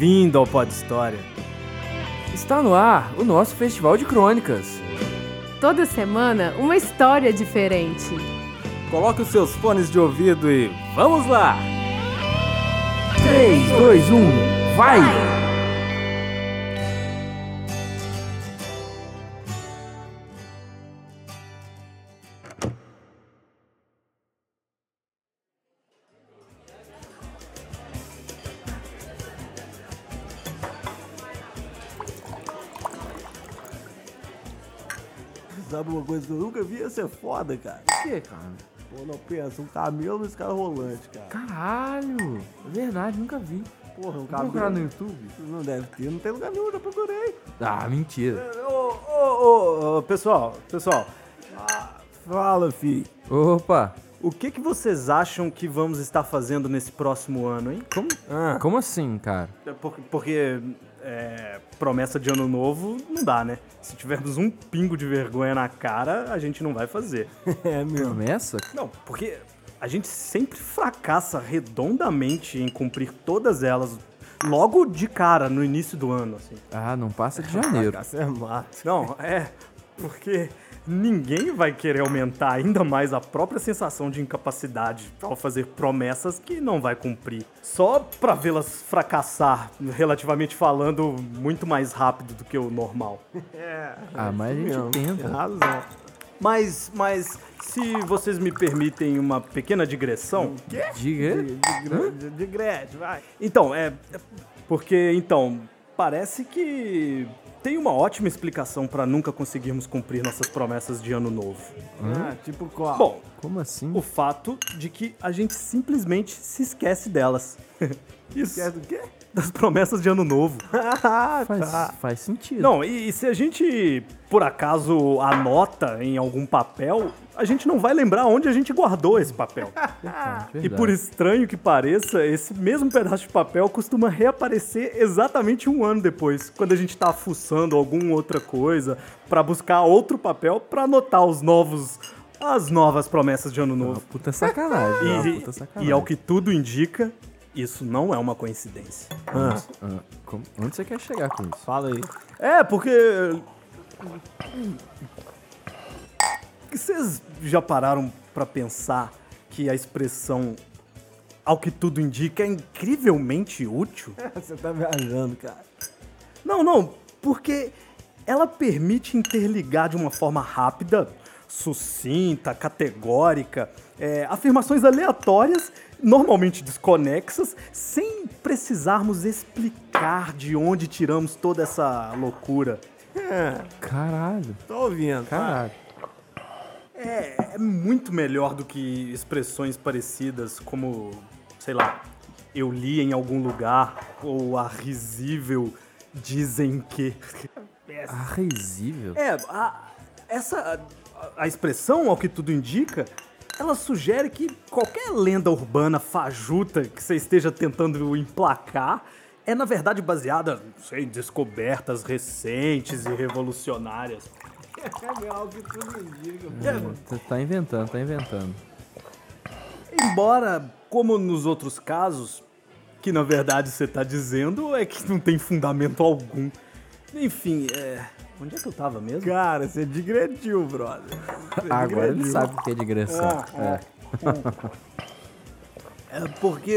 Bem-vindo ao Pod História. Está no ar o nosso festival de crônicas. Toda semana, uma história diferente. Coloque os seus fones de ouvido e vamos lá! 3, 2, 1, vai! Sabe uma coisa que eu nunca vi? Ia ser foda, cara. O que, cara? Pô, não pensa, um camelo no escada rolante, cara. Caralho! É verdade, nunca vi. Porra, um Vou procurar no camelo. YouTube? Não deve ter, não tem lugar nenhum, já procurei. Ah, mentira. Ô, ô, ô, ô, pessoal, pessoal, Fala, fi. Opa! o que, que vocês acham que vamos estar fazendo nesse próximo ano, hein? Como, Ah, como assim, cara? É Porque, porque, é, promessa de ano novo não dá, né? Se tivermos um pingo de vergonha na cara, a gente não vai fazer. é mesmo. Promessa? Não, porque a gente sempre fracassa redondamente em cumprir todas elas logo de cara, no início do ano, assim. Ah, não passa de janeiro. Caça é mato. Não, é porque ninguém vai querer aumentar ainda mais a própria sensação de incapacidade ao fazer promessas que não vai cumprir. Só pra vê-las fracassar, relativamente falando, muito mais rápido do que o normal. Ah, mas a gente Mesmo, Tem tenta. razão. Mas, mas, se vocês me permitem uma pequena digressão, Diga. De, de Gretchen, vai. Então, é. é Porque, então, parece que tem uma ótima explicação pra nunca conseguirmos cumprir nossas promessas de ano novo. Ah, tipo qual? Bom, Como assim? o fato de que a gente simplesmente se esquece delas. Isso. Esquece do quê? Das promessas de ano novo. Ah, Faz, tá. faz sentido. Não, e, e se a gente, por acaso, anota em algum papel, a gente não vai lembrar onde a gente guardou esse papel. Verdade, E por estranho que pareça, esse mesmo pedaço de papel costuma reaparecer exatamente um ano depois, quando a gente tá fuçando alguma outra coisa pra buscar outro papel pra anotar os novos as novas promessas de ano Uma novo. puta sacanagem. uma E, puta sacanagem. e ao que tudo indica, isso não é uma coincidência. Ah, Ah, como- onde você quer chegar com isso? fala aí. É, porque vocês já pararam pra pensar que a expressão ao que tudo indica é incrivelmente útil? Você tá viajando, cara. Não, não, porque ela permite interligar de uma forma rápida, sucinta, categórica, é, afirmações aleatórias, normalmente desconexas, sem precisarmos explicar de onde tiramos toda essa loucura. É, Caralho. tô ouvindo. Caralho. É, é muito melhor do que expressões parecidas como, sei lá, eu li em algum lugar ou a risível dizem que. Ah, risível. É, a, essa a, expressão, ao que tudo indica, ela sugere que qualquer lenda urbana fajuta que você esteja tentando emplacar é na verdade baseada, sei, em descobertas recentes e revolucionárias. É algo que tudo indica. Tá- Tá inventando, tá inventando. Embora, como nos outros casos, que na verdade você tá dizendo é que não tem fundamento algum. Enfim, é. Onde é que eu tava mesmo? Cara, você digrediu, brother. Você Agora ele digrediu. sabe o que é digressão. É. É porque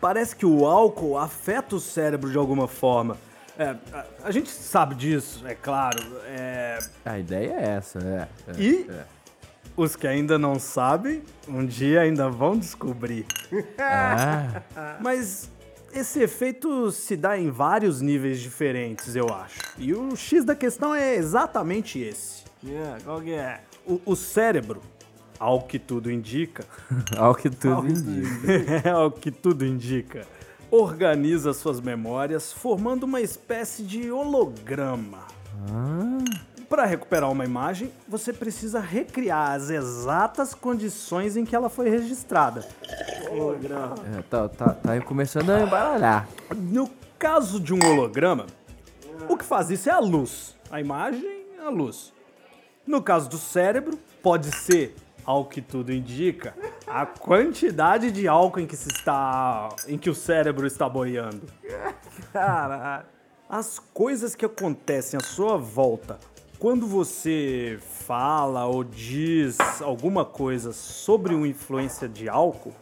parece que o álcool afeta o cérebro de alguma forma. É, a, a gente sabe disso, é claro. É, A ideia é essa, é. é, E é. os que ainda não sabem, um dia ainda vão descobrir. Ah, Mas esse efeito se dá em vários níveis diferentes, eu acho. E o X da questão é exatamente esse. É, qual que é? O, o cérebro, ao que tudo indica, ao que tudo indica. é ao que tudo indica, organiza suas memórias formando uma espécie de holograma. Para recuperar uma imagem, você precisa recriar as exatas condições em que ela foi registrada. Holograma. É, tá, tá, tá começando a embaralhar. No caso de um holograma, o que faz isso é a luz. A imagem é a luz. No caso do cérebro, pode ser, ao que tudo indica, A quantidade de álcool em que se está. em que o cérebro está boiando. Caralho. As coisas que acontecem à sua volta quando você fala ou diz alguma coisa sobre uma influência de álcool,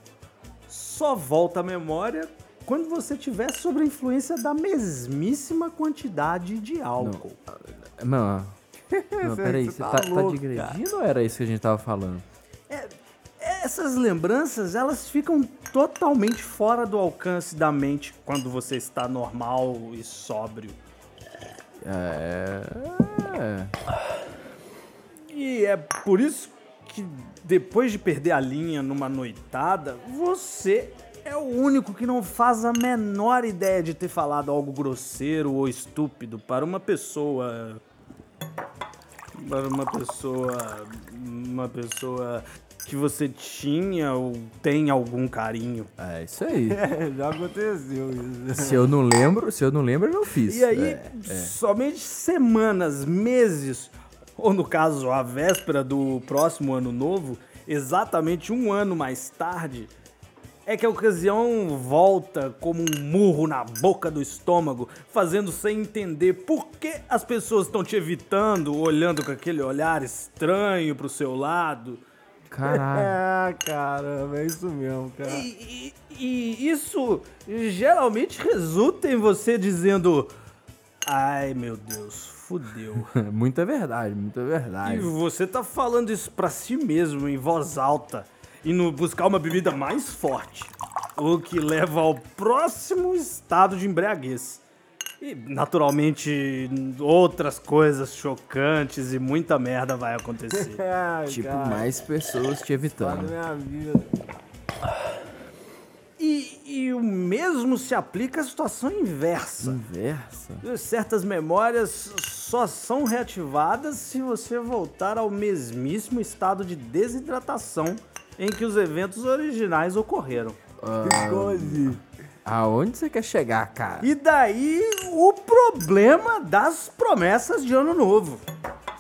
só volta à memória quando você tiver sobre a influência da mesmíssima quantidade de álcool. Não, não peraí, Você você tá tá, tá digredindo ou era isso que a gente tava falando? Essas lembranças, elas ficam totalmente fora do alcance da mente quando você está normal e sóbrio. É. E é por isso que depois de perder a linha numa noitada, você é o único que não faz a menor ideia de ter falado algo grosseiro ou estúpido para uma pessoa. Para uma pessoa. Uma pessoa que você tinha ou tem algum carinho. É isso aí. É, já aconteceu isso. Se eu não lembro, se eu não lembro, eu não fiz. E aí, É, é. somente semanas, meses, ou no caso, a véspera do próximo ano novo, exatamente um ano mais tarde, é que a ocasião volta como um murro na boca do estômago, fazendo você entender por que as pessoas estão te evitando, olhando com aquele olhar estranho pro seu lado. Caralho. É, caramba, é isso mesmo, cara. E, e- e isso geralmente resulta em você dizendo: Ai meu Deus, fudeu. muita verdade, muita E verdade. você tá falando isso pra si mesmo, em voz alta, indo buscar uma bebida mais forte, o que leva ao próximo estado de embriaguez. E, naturalmente, outras coisas chocantes e muita merda vai acontecer. Tipo, cara, mais pessoas te evitando. minha vida. E, e o mesmo se aplica à situação inversa. Inversa? Certas memórias só são reativadas se você voltar ao mesmíssimo estado de desidratação em que os eventos originais ocorreram. Doze. Aonde você quer chegar, cara? E daí o problema das promessas de ano novo.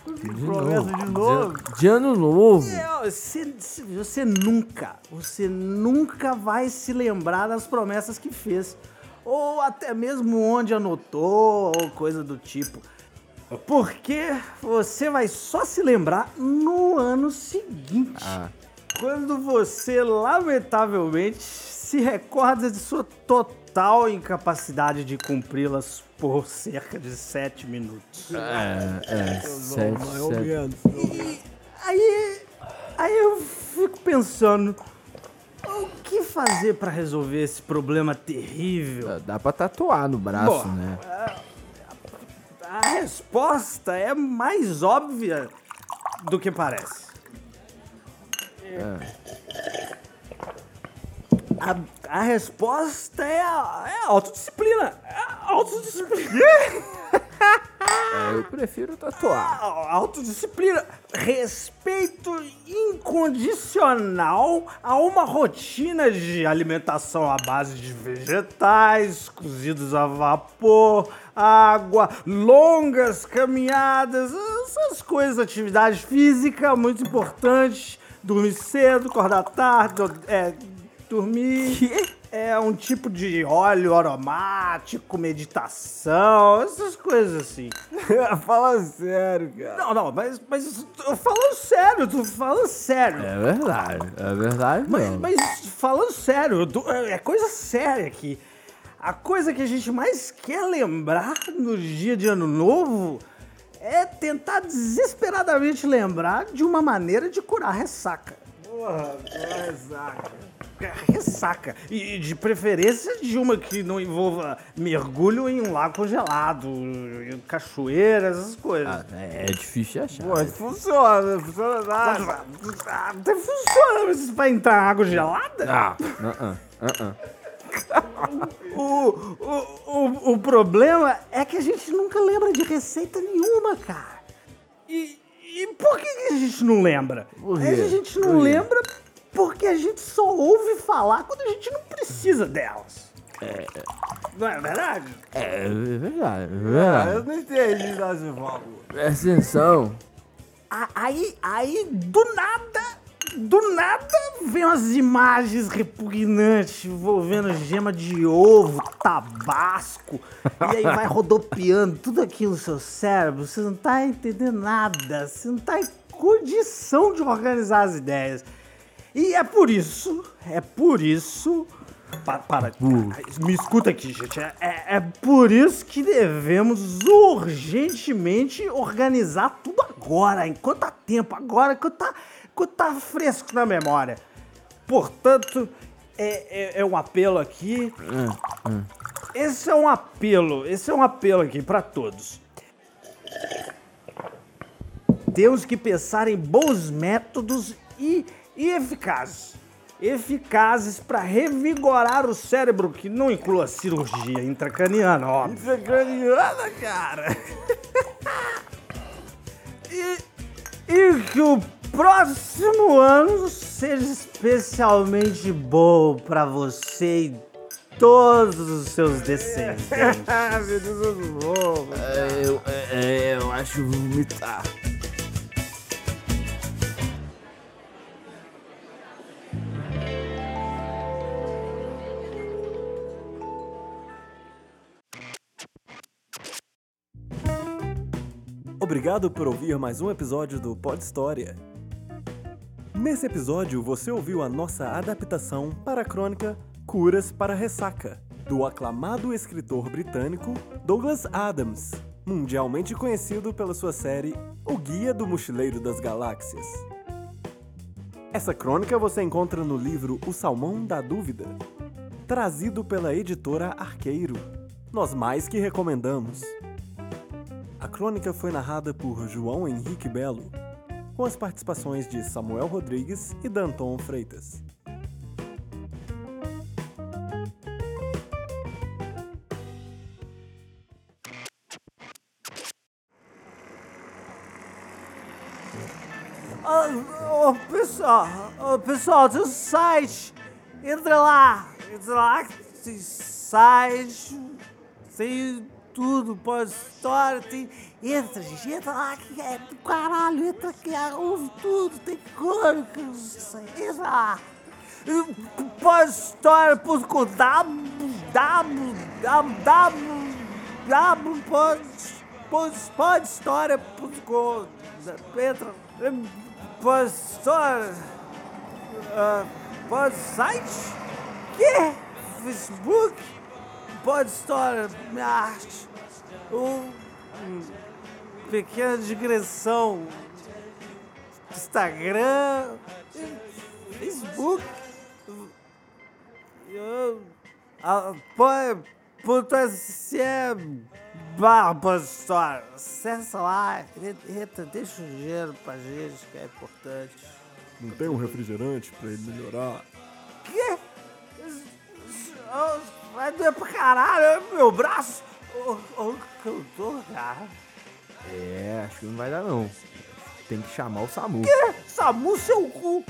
De promessa de novo? De, de ano novo. É, Você, você nunca, você nunca vai se lembrar das promessas que fez. Ou até mesmo onde anotou, ou coisa do tipo. Porque você vai só se lembrar no ano seguinte. Ah. Quando você, lamentavelmente, se recorda de sua total incapacidade de cumpri-las por cerca de sete minutos. É, é. Sete. Aí, aí eu fico pensando, o que fazer pra resolver esse problema terrível? Dá- Dá pra tatuar no braço, Bom, né? A resposta é mais óbvia do que parece. A, a resposta é a, é a autodisciplina. É autodisciplina. É, eu prefiro tatuar. A- Autodisciplina, respeito incondicional a uma rotina de alimentação à base de vegetais, cozidos a vapor, água, longas caminhadas, essas coisas, atividade física muito importante, dormir cedo, acordar tarde, é, dormir. É um tipo de óleo aromático, meditação, essas coisas assim. Fala sério, cara. Não, não, mas, mas eu falando sério, tô falando sério. É verdade, é verdade Mas, mesmo. mas falando sério, tô- é coisa séria aqui. A coisa que a gente mais quer lembrar no dia de ano novo é tentar desesperadamente lembrar de uma maneira de curar a ressaca. Porra, ressaca. Ressaca. E de preferência de uma que não envolva mergulho em um lago congelado, cachoeiras, essas coisas. Ah, é, é difícil de achar. Pô, funciona, funciona nada. Ah, Até funciona, mas vai entrar em água gelada? Ah, ah, ah, ah, ah. O, o, o, o problema é que a gente nunca lembra de receita nenhuma, cara. E, e por que, a gente não lembra? Quê? A gente não lembra porque a gente só ouve falar quando a gente não precisa delas. Não é verdade? É, é verdade, é Ah, verdade. eu não entendi valor. Presta atenção. Aí, aí, do nada, do nada vem umas imagens repugnantes envolvendo gema de ovo, tabasco, e aí vai rodopiando tudo aquilo no seu cérebro. Você não tá entendendo nada, você não tá em condição de organizar as ideias. E é por isso, é por isso. Pa- Para, me escuta aqui, gente. É, é- é por isso que devemos urgentemente organizar tudo agora, enquanto há tempo, agora, enquanto tá, tá fresco na memória. Portanto, é, é- é um apelo aqui. Esse é um apelo, esse é um apelo aqui para todos. Temos que pensar em bons métodos e, e eficazes. Eficazes para revigorar o cérebro, que não inclua cirurgia intracraniana, óbvio. Intracraniana, cara. E, e que o próximo ano seja especialmente bom para você e todos os seus descendentes. Meu Deus, eu sou louco. É, eu, é, eu acho vomitar. Obrigado por ouvir mais um episódio do Pod História. Nesse episódio, você ouviu a nossa adaptação para a crônica Curas para Ressaca, do aclamado escritor britânico Douglas Adams, mundialmente conhecido pela sua série O Guia do Mochileiro das Galáxias. Essa crônica você encontra no livro O Salmão da Dúvida, trazido pela editora Arqueiro. Nós mais que recomendamos. A crônica foi narrada por João Henrique Belo, com as participações de Samuel Rodrigues e Danton Freitas. Ô, ô, pessoal, ô, pessoal, tem um site. Entra lá. Entra lá tem site. Tem tudo, pode história, tem. Entra, gente, entra lá que é do caralho, entra aqui, ouve tudo, tem crônica, entra lá. Pode história.com www www pode pode pode história.com entra pode história ah, que Facebook pode história minha arte um, um pequena digressão Instagram Facebook eu, a, põe, ponto SC barra pode história. Acessa lá, deixa um dinheiro pra gente, que é importante. Não tem um refrigerante para ele melhorar? Que? Vai doer pra caralho, meu braço. Ô, ô, cantor, cara. É, acho que não vai dar não. Tem que chamar o Samu. Samu seu cu.